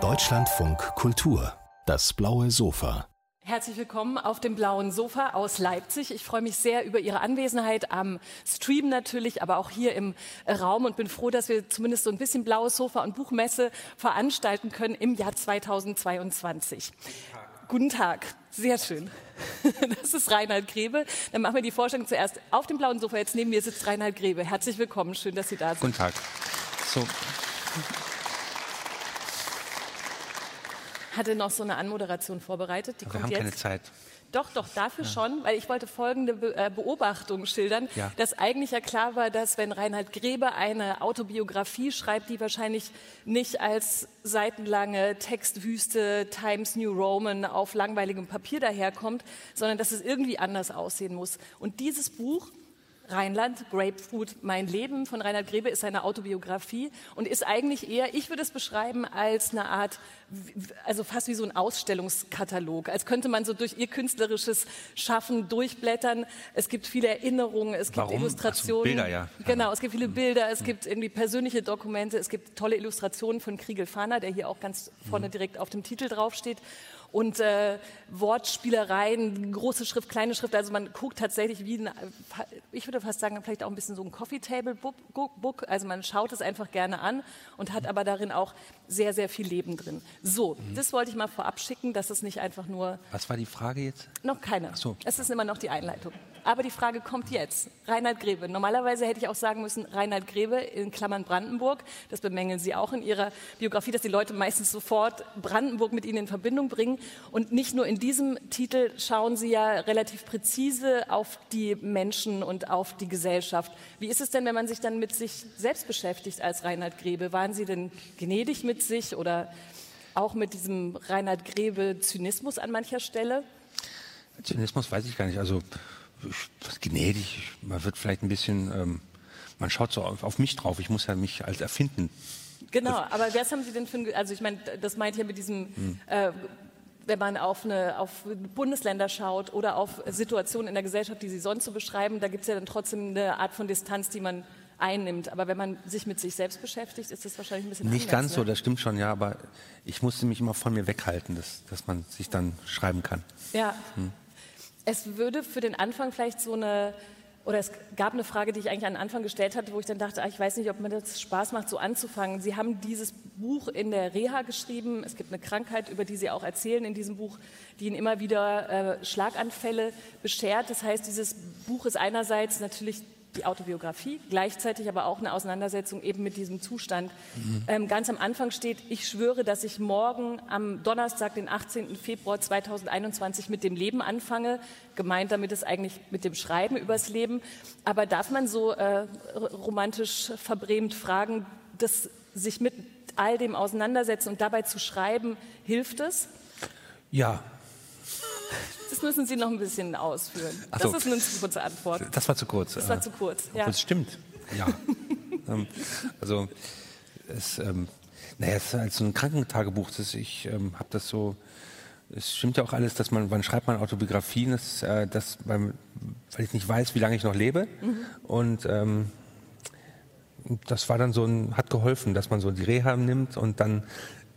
Deutschlandfunk Kultur, das blaue Sofa. Herzlich willkommen auf dem blauen Sofa aus Leipzig. Ich freue mich sehr über Ihre Anwesenheit am Stream natürlich, aber auch hier im Raum und bin froh, dass wir zumindest so ein bisschen blaues Sofa und Buchmesse veranstalten können im Jahr 2022. Guten Tag. Sehr schön. Das ist Reinhard Grebe. Dann machen wir die Vorstellung zuerst auf dem blauen Sofa. Jetzt neben mir sitzt Reinhard Grebe. Herzlich willkommen. Schön, dass Sie da sind. Guten Tag. So. Hatte noch so eine Anmoderation vorbereitet. Die wir haben jetzt. keine Zeit. Doch, doch, dafür ja. schon, weil ich wollte folgende äh, Beobachtung schildern, ja. dass eigentlich ja klar war, dass wenn Reinhard Grebe eine Autobiografie schreibt, die wahrscheinlich nicht als seitenlange Textwüste Times New Roman auf langweiligem Papier daherkommt, sondern dass es irgendwie anders aussehen muss. Und dieses Buch Rheinland, Grapefruit, mein Leben von Reinhard Grebe ist eine Autobiografie und ist eigentlich eher, ich würde es beschreiben als eine Art, also fast wie so ein Ausstellungskatalog, als könnte man so durch ihr künstlerisches Schaffen durchblättern. Es gibt viele Erinnerungen, es gibt Warum? Illustrationen. Bilder, ja. Genau, es gibt viele Bilder, es gibt irgendwie persönliche Dokumente, es gibt tolle Illustrationen von Kriegel Fahner, der hier auch ganz vorne mhm. direkt auf dem Titel draufsteht und äh, Wortspielereien, große Schrift, kleine Schrift. Also man guckt tatsächlich wie, ein, ich würde fast sagen, vielleicht auch ein bisschen so ein Coffee Table Book. Also man schaut es einfach gerne an und hat aber darin auch sehr, sehr viel Leben drin. So, mhm. das wollte ich mal vorab schicken, dass es nicht einfach nur. Was war die Frage jetzt? Noch keine. Ach so. Es ist immer noch die Einleitung. Aber die Frage kommt jetzt. Reinhard Grebe. Normalerweise hätte ich auch sagen müssen, Reinhard Grebe in Klammern Brandenburg. Das bemängeln Sie auch in Ihrer Biografie, dass die Leute meistens sofort Brandenburg mit Ihnen in Verbindung bringen. Und nicht nur in diesem Titel schauen Sie ja relativ präzise auf die Menschen und auf die Gesellschaft. Wie ist es denn, wenn man sich dann mit sich selbst beschäftigt als Reinhard Grebe? Waren Sie denn gnädig mit sich oder auch mit diesem Reinhard Grebe Zynismus an mancher Stelle? Zynismus weiß ich gar nicht. Also was gnädig, man wird vielleicht ein bisschen, ähm, man schaut so auf, auf, mich drauf, ich muss ja mich als erfinden. Genau, aber was haben Sie denn für ein, also ich meine, das meint ja mit diesem, hm. äh, wenn man auf, eine, auf Bundesländer schaut oder auf Situationen in der Gesellschaft, die Sie sonst so beschreiben, da gibt es ja dann trotzdem eine Art von Distanz, die man einnimmt. Aber wenn man sich mit sich selbst beschäftigt, ist das wahrscheinlich ein bisschen Nicht anders, ganz ne? so, das stimmt schon, ja, aber ich musste mich immer von mir weghalten, dass, dass man sich dann schreiben kann. Ja. Hm. Es würde für den Anfang vielleicht so eine, oder es gab eine Frage, die ich eigentlich an den Anfang gestellt hatte, wo ich dann dachte, ach, ich weiß nicht, ob mir das Spaß macht, so anzufangen. Sie haben dieses Buch in der Reha geschrieben. Es gibt eine Krankheit, über die Sie auch erzählen in diesem Buch, die Ihnen immer wieder äh, Schlaganfälle beschert. Das heißt, dieses Buch ist einerseits natürlich die Autobiografie, gleichzeitig aber auch eine Auseinandersetzung eben mit diesem Zustand. Mhm. Ähm, ganz am Anfang steht, ich schwöre, dass ich morgen am Donnerstag, den 18. Februar 2021 mit dem Leben anfange. Gemeint damit ist eigentlich mit dem Schreiben übers Leben. Aber darf man so äh, romantisch verbrämt fragen, dass sich mit all dem auseinandersetzen und dabei zu schreiben, hilft es? Ja, das müssen Sie noch ein bisschen ausführen. Ach das so. ist eine kurze Antwort. Das war zu kurz. Das war zu kurz, ja. Das stimmt, ja. ähm, also, es, ähm, naja, es ist halt so ein Krankentagebuch. Das, ich ähm, habe das so, es stimmt ja auch alles, dass man, wann schreibt man Autobiografien, das, äh, das, weil, weil, ich nicht weiß, wie lange ich noch lebe. Mhm. Und ähm, das war dann so ein, hat geholfen, dass man so die Reha nimmt und dann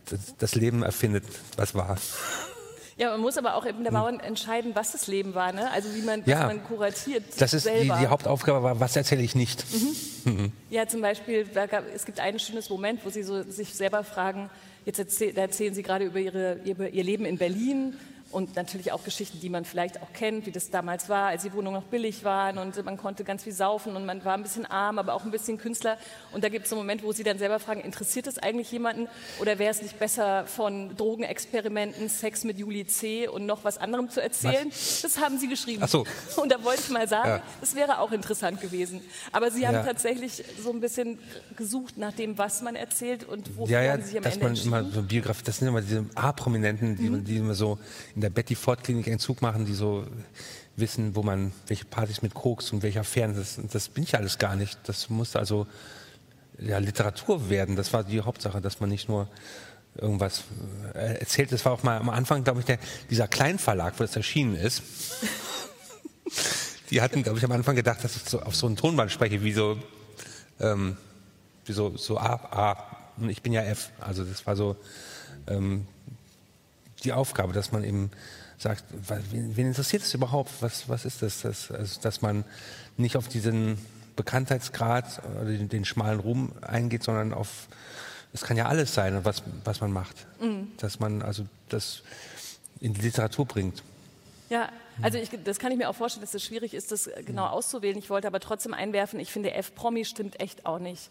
das, das Leben erfindet, was war. Ja, man muss aber auch eben der Bauern entscheiden, was das Leben war, ne? Also wie man, ja, man kuratiert. Das ist die, die, Hauptaufgabe, war, was erzähle ich nicht. Mhm. Mhm. Ja, zum Beispiel, gab, es gibt ein schönes Moment, wo Sie so sich selber fragen, jetzt erzähl, erzählen Sie gerade über, ihre, über Ihr Leben in Berlin und natürlich auch Geschichten, die man vielleicht auch kennt, wie das damals war, als die Wohnungen noch billig waren und man konnte ganz viel saufen und man war ein bisschen arm, aber auch ein bisschen Künstler. Und da gibt es einen Moment, wo Sie dann selber fragen, interessiert es eigentlich jemanden oder wäre es nicht besser von Drogenexperimenten, Sex mit Juli C. und noch was anderem zu erzählen? Was? Das haben Sie geschrieben. Ach so. Und da wollte ich mal sagen, ja. das wäre auch interessant gewesen. Aber Sie haben ja. tatsächlich so ein bisschen gesucht nach dem, was man erzählt und wofür ja, ja, Sie sich am dass Ende man immer so Biografie, das sind immer diese A-Prominenten, die, mhm. die immer so in der Betty Ford Klinik einen Zug machen, die so wissen, wo man, welche Partys mit Koks und welche Affären, das, das bin ich alles gar nicht. Das muss also ja, Literatur werden. Das war die Hauptsache, dass man nicht nur irgendwas äh, erzählt. Das war auch mal am Anfang, glaube ich, der, dieser Kleinverlag, wo das erschienen ist. Die hatten, glaube ich, am Anfang gedacht, dass ich so auf so einen Tonband spreche, wie so, ähm, wie so, so A, A, Und ich bin ja F. Also das war so ähm, die Aufgabe, dass man eben sagt, wen, wen interessiert es überhaupt? Was, was ist das? das also, dass man nicht auf diesen Bekanntheitsgrad oder den, den schmalen Ruhm eingeht, sondern auf, es kann ja alles sein, was, was man macht. Mhm. Dass man also das in die Literatur bringt. Ja, also ich, das kann ich mir auch vorstellen, dass es schwierig ist, das genau auszuwählen. Ich wollte aber trotzdem einwerfen, ich finde F-Promi stimmt echt auch nicht.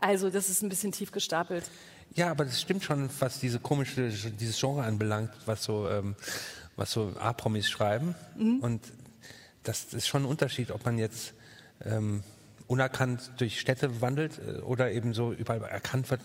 Also das ist ein bisschen tief gestapelt. Ja, aber das stimmt schon, was diese komische, dieses Genre anbelangt, was so, ähm, was so A-Promis schreiben. Mhm. Und das ist schon ein Unterschied, ob man jetzt ähm, unerkannt durch Städte wandelt äh, oder eben so überall erkannt wird,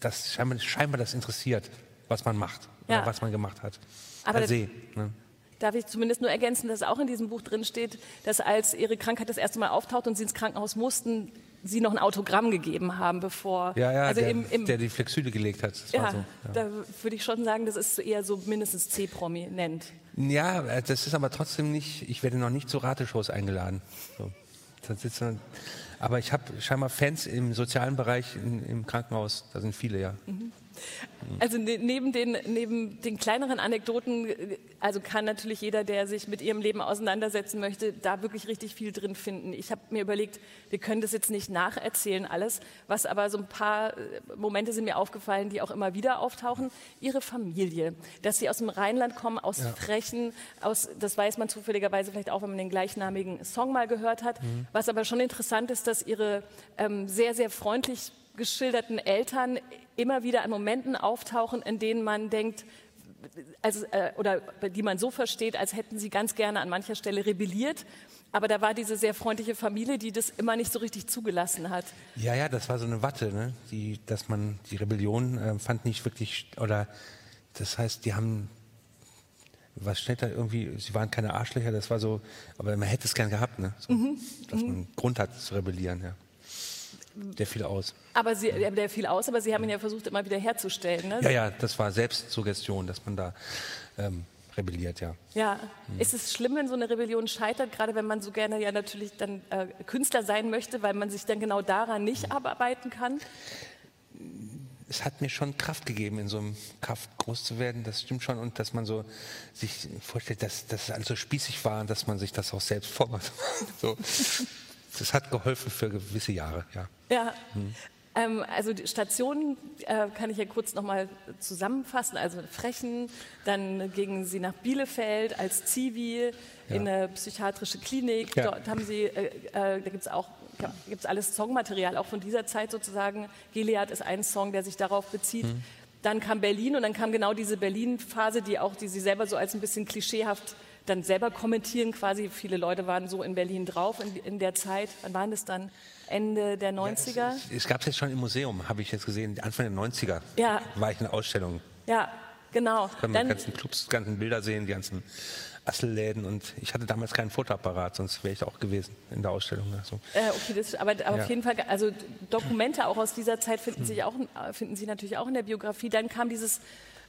dass scheinbar, scheinbar das interessiert, was man macht ja. oder was man gemacht hat. Aber se. Ne? Darf ich zumindest nur ergänzen, dass auch in diesem Buch drin steht, dass als ihre Krankheit das erste Mal auftaucht und sie ins Krankenhaus mussten, sie noch ein Autogramm gegeben haben, bevor. Ja, ja, also der, im, im, der die Flexüle gelegt hat. Ja, so, ja, da würde ich schon sagen, das ist eher so mindestens C-Prominent. Ja, äh, das ist aber trotzdem nicht, ich werde noch nicht zu Rateshows eingeladen. So. Aber ich habe scheinbar Fans im sozialen Bereich in, im Krankenhaus, da sind viele, ja. Mhm. Also ne, neben den, neben den kleineren Anekdoten, also kann natürlich jeder, der sich mit ihrem Leben auseinandersetzen möchte, da wirklich richtig viel drin finden. Ich habe mir überlegt, wir können das jetzt nicht nacherzählen alles, was aber so ein paar äh, Momente sind mir aufgefallen, die auch immer wieder auftauchen. Ihre Familie, dass sie aus dem Rheinland kommen, aus ja. Frechen, aus, das weiß man zufälligerweise vielleicht auch, wenn man den gleichnamigen Song mal gehört hat. Mhm. Was aber schon interessant ist, dass ihre ähm, sehr, sehr freundlich geschilderten Eltern immer wieder an Momenten auftauchen, in denen man denkt, also, äh, oder die man so versteht, als hätten sie ganz gerne an mancher Stelle rebelliert. Aber da war diese sehr freundliche Familie, die das immer nicht so richtig zugelassen hat. Ja, ja, das war so eine Watte, ne? die, dass man die Rebellion äh, fand nicht wirklich, oder das heißt, die haben, was steht da irgendwie, sie waren keine Arschlöcher, das war so, aber man hätte es gern gehabt, ne? So, mhm. dass man Grund hat zu rebellieren, ja. Der fiel aus. Aber Sie, der fiel aus, aber Sie haben ihn ja versucht, immer wieder herzustellen. Ne? Ja, ja, das war Selbstsuggestion, dass man da ähm, rebelliert, ja. Ja, hm. ist es schlimm, wenn so eine Rebellion scheitert, gerade wenn man so gerne ja natürlich dann äh, Künstler sein möchte, weil man sich dann genau daran nicht hm. abarbeiten kann? es hat mir schon Kraft gegeben, in so einem Kaff groß zu werden. Das stimmt schon. Und dass man so sich vorstellt, dass, es alles so spießig war und dass man sich das auch selbst vormacht. so das hat geholfen für gewisse Jahre, ja. Ja. Hm. Ähm, also die Stationen äh, kann ich ja kurz nochmal zusammenfassen. Also Frechen, dann gingen Sie nach Bielefeld als Zivi ja. in eine psychiatrische Klinik. Ja. Dort haben Sie, äh, äh, da gibt es auch gibt's alles Songmaterial, auch von dieser Zeit sozusagen. Gilead ist ein Song, der sich darauf bezieht. Hm. Dann kam Berlin und dann kam genau diese Berlin-Phase, die auch, die Sie selber so als ein bisschen klischeehaft dann selber kommentieren quasi. Viele Leute waren so in Berlin drauf in, in der Zeit. Wann waren das dann? Ende der 90er? Ja, es, es gab es jetzt schon im Museum, habe ich jetzt gesehen. Anfang der 90er ja. war ich in der Ausstellung. Ja, genau. Kann man die ganzen Clubs, die ganzen Bilder sehen, die ganzen Asselläden und ich hatte damals keinen Fotoapparat, sonst wäre ich auch gewesen in der Ausstellung. Also. Äh, okay, das, aber, aber ja. auf jeden Fall, also Dokumente auch aus dieser Zeit finden, hm. sich auch, finden Sie natürlich auch in der Biografie. Dann kam dieses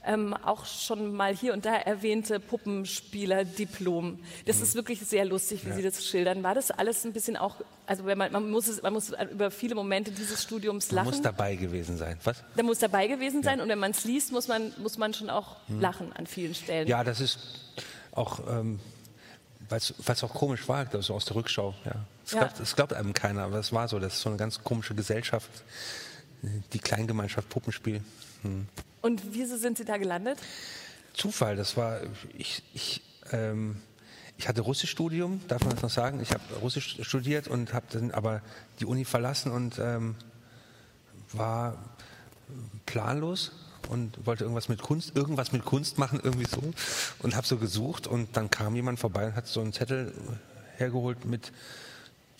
ähm, auch schon mal hier und da erwähnte Puppenspieler-Diplom. Das mhm. ist wirklich sehr lustig, wie ja. Sie das schildern. War das alles ein bisschen auch, also wenn man, man, muss es, man muss über viele Momente dieses Studiums lachen. Man muss dabei gewesen sein. Was? Da muss dabei gewesen sein ja. und wenn man es liest, muss man, muss man schon auch mhm. lachen an vielen Stellen. Ja, das ist auch, ähm, weil es auch komisch war, also aus der Rückschau. Ja. Es, ja. Glaubt, es glaubt einem keiner, aber es war so. Das ist so eine ganz komische Gesellschaft, die Kleingemeinschaft Puppenspiel. Hm. Und wieso sind Sie da gelandet? Zufall, das war, ich, ich, ähm, ich hatte Russischstudium, darf man das noch sagen? Ich habe Russisch studiert und habe dann aber die Uni verlassen und ähm, war planlos und wollte irgendwas mit Kunst, irgendwas mit Kunst machen, irgendwie so und habe so gesucht und dann kam jemand vorbei und hat so einen Zettel hergeholt mit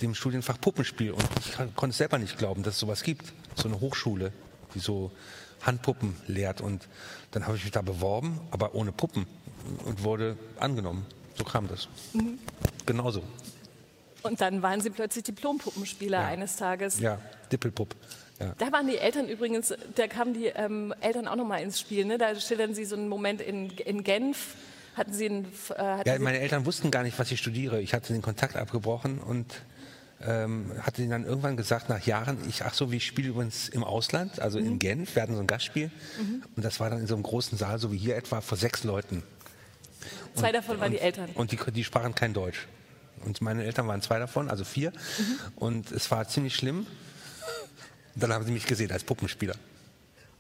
dem Studienfach Puppenspiel und ich konnte es selber nicht glauben, dass es sowas gibt, so eine Hochschule, die so Handpuppen lehrt. Und dann habe ich mich da beworben, aber ohne Puppen und wurde angenommen. So kam das. Mhm. Genauso. Und dann waren Sie plötzlich Diplompuppenspieler ja. eines Tages. Ja, Dippelpupp. Ja. Da waren die Eltern übrigens, da kamen die ähm, Eltern auch nochmal ins Spiel. Ne? Da schildern Sie so einen Moment in, in Genf. Hatten Sie einen, äh, hatten ja, meine Eltern wussten gar nicht, was ich studiere. Ich hatte den Kontakt abgebrochen und ähm, hatte dann irgendwann gesagt, nach Jahren, ich, ach so, wir spielen übrigens im Ausland, also in Genf, wir hatten so ein Gastspiel. Und das war dann in so einem großen Saal, so wie hier etwa, vor sechs Leuten. Zwei davon waren die Eltern. Und die, die sprachen kein Deutsch. Und meine Eltern waren zwei davon, also vier. Mhm. Und es war ziemlich schlimm. Dann haben sie mich gesehen als Puppenspieler.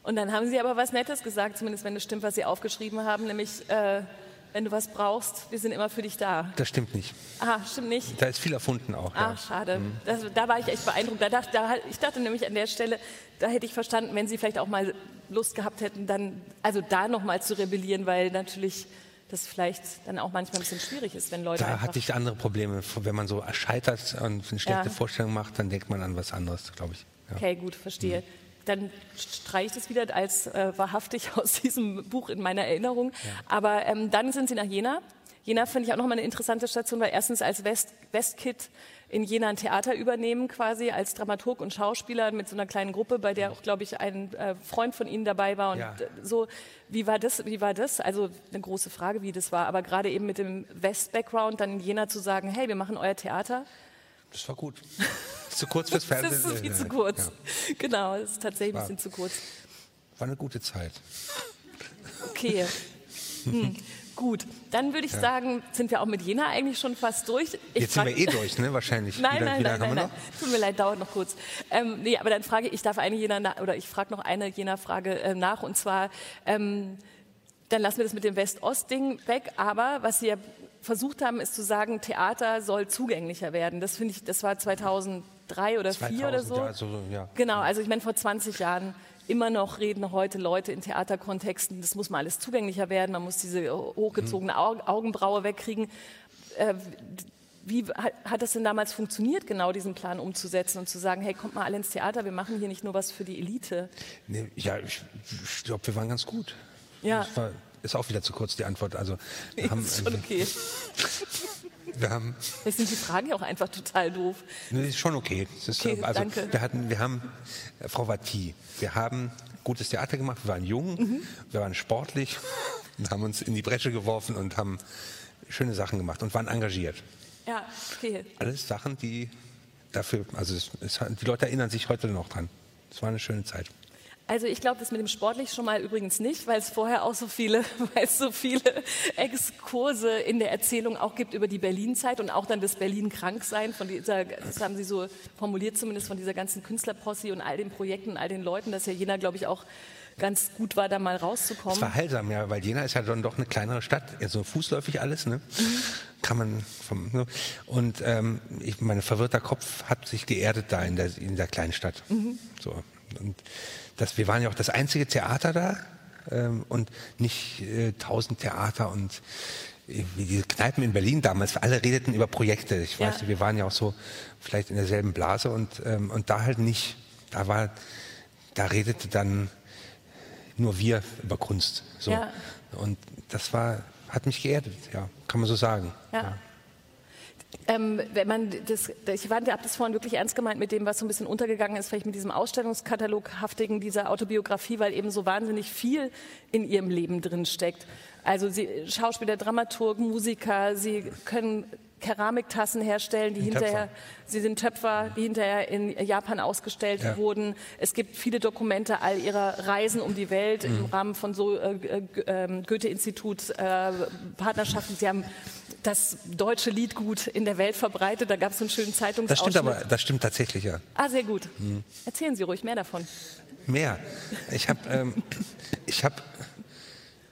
Und dann haben Sie aber was Nettes gesagt, zumindest wenn es stimmt, was Sie aufgeschrieben haben, nämlich, äh, wenn du was brauchst, wir sind immer für dich da. Das stimmt nicht. Aha, stimmt nicht. Da ist viel erfunden auch. Ah, ja. schade. Das, da war ich echt beeindruckt. Da dachte, da, ich dachte nämlich an der Stelle, da hätte ich verstanden, wenn Sie vielleicht auch mal Lust gehabt hätten, dann, also da nochmal zu rebellieren, weil natürlich das vielleicht dann auch manchmal ein bisschen schwierig ist, wenn Leute Da hatte ich andere Probleme. Wenn man so scheitert und eine schlechte Ja. Vorstellung macht, dann denkt man an was anderes, glaube ich. Ja. Okay, gut, verstehe. Dann streiche ich das wieder als äh, wahrhaftig aus diesem Buch in meiner Erinnerung. Aber ähm, dann sind Sie nach Jena. Jena finde ich auch nochmal eine interessante Station, weil erstens als West Westkid in Jena ein Theater übernehmen, quasi als Dramaturg und Schauspieler mit so einer kleinen Gruppe, bei der auch, glaube ich, ein äh, Freund von Ihnen dabei war. Und Ja. äh, so, wie war das? Wie war das? Also eine große Frage, wie das war. Aber gerade eben mit dem West-Background dann in Jena zu sagen, hey, wir machen euer Theater. Das war gut. zu kurz fürs Fernsehen. Das ist viel Äh, zu kurz. Ja. Genau, das ist tatsächlich ein War- bisschen zu kurz. War eine gute Zeit. Okay. Hm. Gut, dann würde ich sagen, sind wir auch mit Jena eigentlich schon fast durch. Ich Jetzt sind wir eh durch, ne? Wahrscheinlich. Nein, Wie lange- nein, wie nein, nein? Tut mir leid, dauert noch kurz. Ähm, nee, aber dann frage ich, ich darf eine Jena, na- oder ich frage noch eine Jena-Frage äh, nach und zwar, ähm, dann lassen wir das mit dem West-Ost-Ding weg, aber was Sie ja versucht haben, ist zu sagen, Theater soll zugänglicher werden. Das finde ich, das war 2003 oder 2004 oder 2000, so. ja, also, ja. Genau, also ich meine, vor 20 Jahren immer noch reden heute Leute in Theaterkontexten, das muss mal alles zugänglicher werden, man muss diese hochgezogene Au- Augenbraue wegkriegen. Äh, wie hat, hat das denn damals funktioniert, genau diesen Plan umzusetzen und zu sagen, hey, kommt mal alle ins Theater, wir machen hier nicht nur was für die Elite? Nee, ja, ich, ich glaube, wir waren ganz gut. Ja. Ist auch wieder zu kurz die Antwort. Also wir haben, ist schon okay. wir haben Jetzt sind die Fragen ja auch einfach total doof. Nee, ist schon okay. Ist, Okay, also, danke. Wir, hatten, wir haben, äh, Frau Vati, wir haben gutes Theater gemacht, wir waren jung, Mhm. wir waren sportlich und haben uns in die Bresche geworfen und haben schöne Sachen gemacht und waren engagiert. Ja, okay. Alles Sachen, die dafür, also es, es, die Leute erinnern sich heute noch dran. Es war eine schöne Zeit. Also ich glaube, das mit dem sportlich schon mal übrigens nicht, weil es vorher auch so viele, weil es so viele Exkurse in der Erzählung auch gibt über die Berlin-Zeit und auch dann das Berlin-Kranksein von dieser, das haben Sie so formuliert zumindest von dieser ganzen Künstlerposse und all den Projekten all den Leuten, dass ja Jena, glaube ich, auch ganz gut war, da mal Es rauszukommen. war heilsam, ja, weil Jena ist ja dann doch eine kleinere Stadt, so fußläufig alles, ne? Kann man vom, ne? Und ähm, ich, mein verwirrter Kopf hat sich geerdet da in der, in der kleinen Stadt. So. Und das, wir waren ja auch das einzige Theater da ähm, und nicht äh, tausend Theater und äh, wie diese Kneipen in Berlin damals, alle redeten über Projekte. Ich weiß, Ja. wir waren ja auch so vielleicht in derselben Blase und, ähm, und da halt nicht. Da war, da redete dann nur wir über Kunst. So. Ja. Und das war, hat mich geerdet, ja, kann man so sagen. Ja. Ähm, wenn man das, ich habe das vorhin wirklich ernst gemeint mit dem, was so ein bisschen untergegangen ist, vielleicht mit diesem Ausstellungskataloghaftigen dieser Autobiografie, weil eben so wahnsinnig viel in ihrem Leben drin steckt. Also sie Schauspieler, Dramaturg, Musiker, sie können Keramiktassen herstellen, die hinterher, sie sind Töpfer, die hinterher in Japan ausgestellt Ja. wurden. Es gibt viele Dokumente all ihrer Reisen um die Welt Mhm. im Rahmen von so äh, äh, ähm, Goethe-Institut äh, Partnerschaften. Sie haben das deutsche Liedgut in der Welt verbreitet. Da gab es einen schönen Das Zeitungsausschnitt. stimmt aber, das stimmt tatsächlich, ja. Ah, sehr gut. Mhm. Erzählen Sie ruhig mehr davon. Mehr. Ich habe ähm, ich hab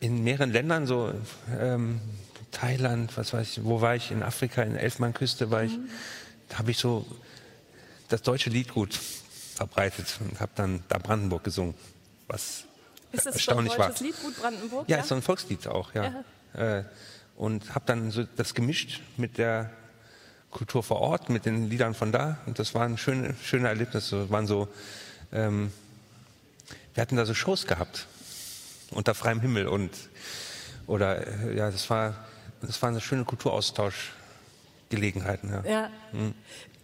in mehreren Ländern so ähm, Thailand, was weiß ich, wo war ich? In Afrika, in der Elfmannsküste war ich. Da habe ich so das deutsche Liedgut verbreitet und habe dann da Brandenburg gesungen, was Ist das so ein erstaunlich war. deutsches Lied, Gut Brandenburg? Ja, ist so ein Volkslied auch, ja. Äh, und habe dann so das gemischt mit der Kultur vor Ort, mit den Liedern von da. Und das waren schöne, schöne Erlebnisse. waren so, ähm, wir hatten da so Shows gehabt unter freiem Himmel und oder äh, ja, das war, das waren so schöne Kulturaustauschgelegenheiten. Ja. Ja.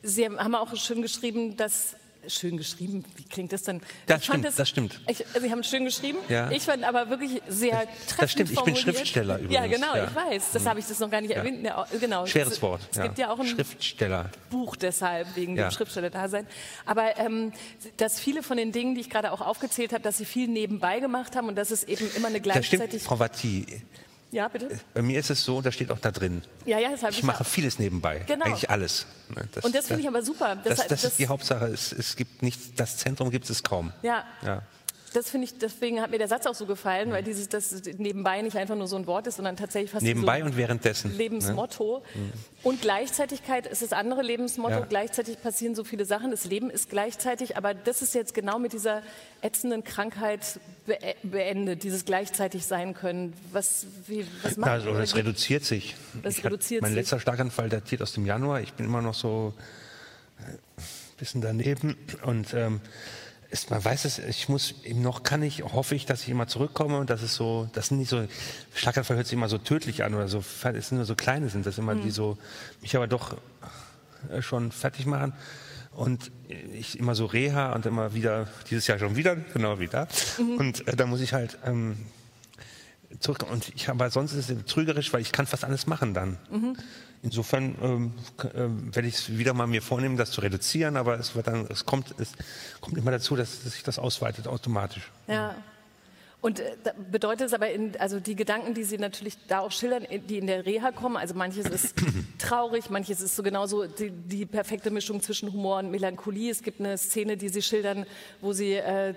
Sie haben auch schön geschrieben, dass schön geschrieben. Wie klingt das denn? Das stimmt, es, das stimmt. Ich, Sie haben es schön geschrieben. Ja. Ich fand aber wirklich sehr treffend Das stimmt, ich formuliert. bin Schriftsteller übrigens. Ja, genau, ja. ich weiß. Das habe ich das noch gar nicht Ja. erwähnt. Genau. Schweres es, Wort. Es gibt ja auch ein Schriftsteller. Buch deshalb, wegen dem Schriftsteller-Dasein. Aber ähm, dass viele von den Dingen, die ich gerade auch aufgezählt habe, dass sie viel nebenbei gemacht haben und dass es eben immer eine Das stimmt, gleichzeitig... Frau Vatti. Ja, bitte? Bei mir ist es so, da steht auch da drin. Ja, ja, das habe Ich ich mache auch. vieles nebenbei. Genau. Eigentlich alles. Ne, Das, Und das finde ich aber super. Das, Das- das, ist die Hauptsache. Es, es gibt nichts, das Zentrum gibt es kaum. Ja. Ja. Das finde ich, deswegen hat mir der Satz auch so gefallen, weil dieses, das nebenbei nicht einfach nur so ein Wort ist, sondern tatsächlich fast Nebenbei so und währenddessen. ne? Lebensmotto. Und Gleichzeitigkeit ist das andere Lebensmotto. Ja. Gleichzeitig passieren so viele Sachen. Das Leben ist gleichzeitig, aber das ist jetzt genau mit dieser ätzenden Krankheit be beendet, dieses gleichzeitig sein können. Was, wie, was macht Also, es oder- reduziert sich. Das reduziert mein sich. letzter Schlaganfall datiert aus dem Januar. Ich bin immer noch so ein bisschen daneben. Und ähm, es, man weiß es, ich muss eben noch, kann ich, hoffe ich, dass ich immer zurückkomme und dass es so, das sind nicht so, Schlaganfall hört sich immer so tödlich an oder so, es sind nur so kleine sind das immer, Mhm. die so, mich aber doch äh, schon fertig machen. Und ich immer so Reha und immer wieder, dieses Jahr schon wieder, genau wieder. Mhm. Und äh, da muss ich halt ähm, zurück. Und ich aber sonst ist es trügerisch, weil ich kann fast alles machen dann. Mhm. Insofern ähm, ähm, werde ich es wieder mal mir vornehmen, das zu reduzieren, aber es wird dann, es kommt, es kommt immer dazu, dass, dass sich das ausweitet automatisch. Ja. Und äh, bedeutet es aber, in, also die Gedanken, die Sie natürlich da auch schildern, die in der Reha kommen, also manches ist traurig, manches ist so genauso die, die perfekte Mischung zwischen Humor und Melancholie. Es gibt eine Szene, die Sie schildern, wo Sie äh,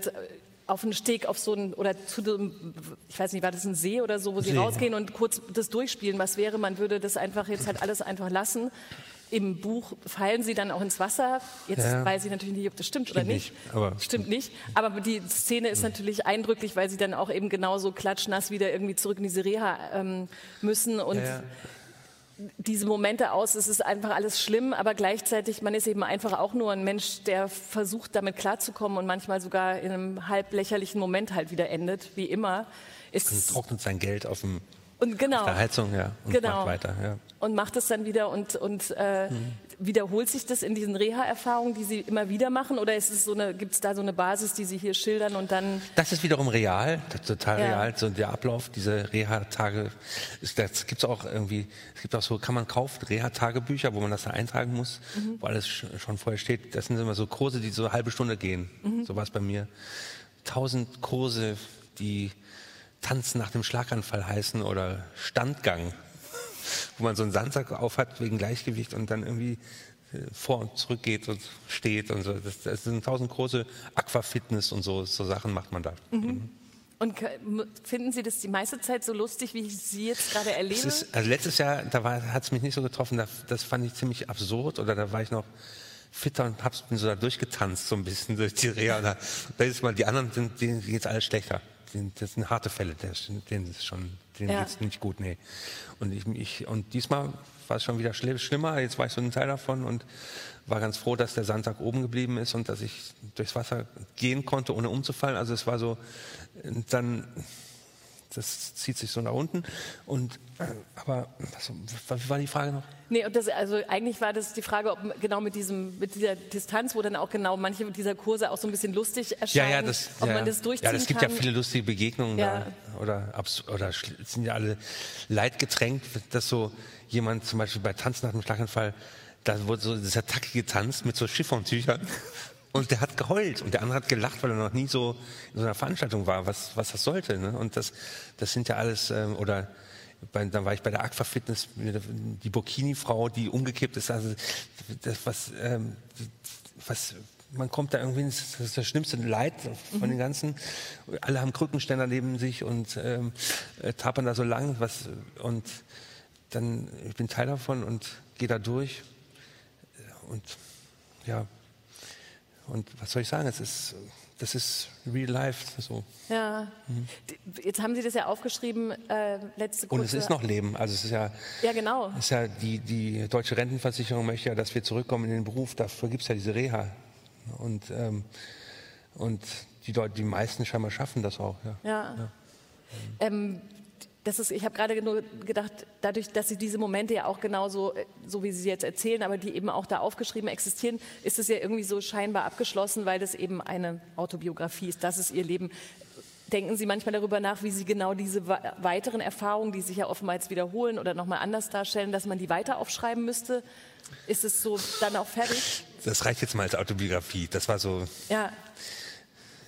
auf einen Steg auf so einen, oder zu dem, ich weiß nicht, war das ein See oder so, wo Sie See. rausgehen und kurz das durchspielen, was wäre, man würde das einfach jetzt halt alles einfach lassen. Im Buch fallen sie dann auch ins Wasser. Jetzt Ja. weiß ich natürlich nicht, ob das stimmt, oder Stimmt nicht. nicht, aber- Stimmt nicht. Aber die Szene ist natürlich eindrücklich, weil sie dann auch eben genauso klatschnass wieder irgendwie zurück in diese Reha ähm, müssen. Und Ja. Diese Momente aus, es ist einfach alles schlimm, aber gleichzeitig, man ist eben einfach auch nur ein Mensch, der versucht, damit klarzukommen und manchmal sogar in einem halb lächerlichen Moment halt wieder endet, wie immer. Und Ist, trocknet sein Geld auf, dem, und genau. auf der Heizung, ja, und Genau. macht weiter. Ja. und macht es dann wieder und, und äh, wiederholt sich das in diesen Reha-Erfahrungen, die Sie immer wieder machen oder ist es so eine, gibt es da so eine Basis, die Sie hier schildern und dann Das ist wiederum real, total Ja. real. So der Ablauf, diese Reha-Tage, das gibt's auch irgendwie, es gibt auch so, kann man kaufen, Reha-Tagebücher, wo man das da eintragen muss, Mhm. wo alles sch- schon vorher steht. Das sind immer so Kurse, die so eine halbe Stunde gehen. Mhm. So war es bei mir. Tausend Kurse, die Tanzen nach dem Schlaganfall heißen oder Standgang, wo man so einen Sandsack aufhat wegen Gleichgewicht und dann irgendwie äh, vor und zurück geht und steht und so. Das, das sind tausend große Aquafitness und so, so Sachen macht man da. und k- m- finden Sie das die meiste Zeit so lustig, wie ich Sie jetzt gerade erlebe? Ist, also letztes Jahr, da hat es mich nicht so getroffen, da, das fand ich ziemlich absurd oder da war ich noch fitter und hab's, bin so da durchgetanzt so ein bisschen durch die Reha. Und Da, da ist mal, die anderen, sind, denen geht's alles schlechter. Das sind harte Fälle, das- denen ist schon, denen Ja. geht's nicht gut, nee. Und ich, ich und diesmal war es schon wieder schli- schlimmer, jetzt war ich so ein Teil davon und war ganz froh, dass der Sandsack oben geblieben ist und dass ich durchs Wasser gehen konnte, ohne umzufallen. Also es war so, dann das zieht sich so nach unten. Und, äh, aber was, was war die Frage noch? Nee, und das, also eigentlich war das die Frage, ob genau mit diesem, mit dieser Distanz, wo dann auch genau manche dieser Kurse auch so ein bisschen lustig erscheinen, ob ja, man das durchziehen Ja, es gibt kann. ja viele lustige Begegnungen Ja. da. Oder, oder sind ja alle leidgetränkt, dass so jemand zum Beispiel bei Tanzen nach dem Schlaganfall, da wurde so dieser Tacke getanzt mit so Chiffontüchern. Und der hat geheult und der andere hat gelacht, weil er noch nie so in so einer Veranstaltung war, was, was das sollte. Ne? Und das, das sind ja alles, ähm, oder bei, dann war ich bei der Aqua Fitness, die Burkini-Frau, die umgekippt ist. Also das, was, ähm, was, man kommt da irgendwie, ins- das ist das schlimmste Leid von den ganzen. Alle haben Krückenständer neben sich und ähm, äh, tapern da so lang. Was, und dann, ich bin Teil davon und gehe da durch. Und ja, und was soll ich sagen? Es ist, das ist real life. So. Ja. D- Jetzt haben Sie das ja aufgeschrieben, äh, letzte Und kurze... es ist noch Leben. Also es ist ja, Ja, genau. ist ja die, die deutsche Rentenversicherung möchte ja, dass wir zurückkommen in den Beruf. Dafür gibt es ja diese Reha. Und, ähm, und die, Leute, die meisten scheinbar schaffen das auch. Ja. Ja. Ähm, das ist, ich habe gerade nur gedacht, dadurch, dass Sie diese Momente ja auch genauso, äh, so wie Sie sie jetzt erzählen, aber die eben auch da aufgeschrieben existieren, ist es ja irgendwie so scheinbar abgeschlossen, weil das eben eine Autobiografie ist. Das ist Ihr Leben. Denken Sie manchmal darüber nach, wie Sie genau diese weiteren Erfahrungen, die sich ja oftmals wiederholen oder nochmal anders darstellen, dass man die weiter aufschreiben müsste? Ist es so dann auch fertig? Das reicht jetzt mal als Autobiografie. Das war so. Ja.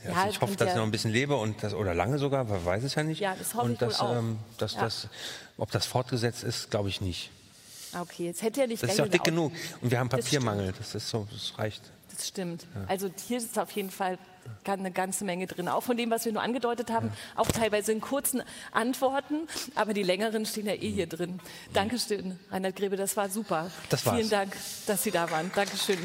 Ja, also ich hoffe, dass ich noch ein bisschen lebe und das, oder lange sogar, man weiß es ja nicht. Ja, das hoffe und ich das, wohl auch. Ähm, dass Ja. das, ob das fortgesetzt ist, glaube ich nicht. Okay, jetzt hätte ja nicht Das ist ja auch dick genug. Und wir haben. Papiermangel. Das ist so, das reicht. Das stimmt. Also hier ist auf jeden Fall eine ganze Menge drin. Auch von dem, was wir nur angedeutet haben, auch teilweise in kurzen Antworten, aber die längeren stehen ja eh hier drin. Dankeschön, Reinhard Grebe, das war super. Das war's. Vielen Dank, dass Sie da waren. Dankeschön.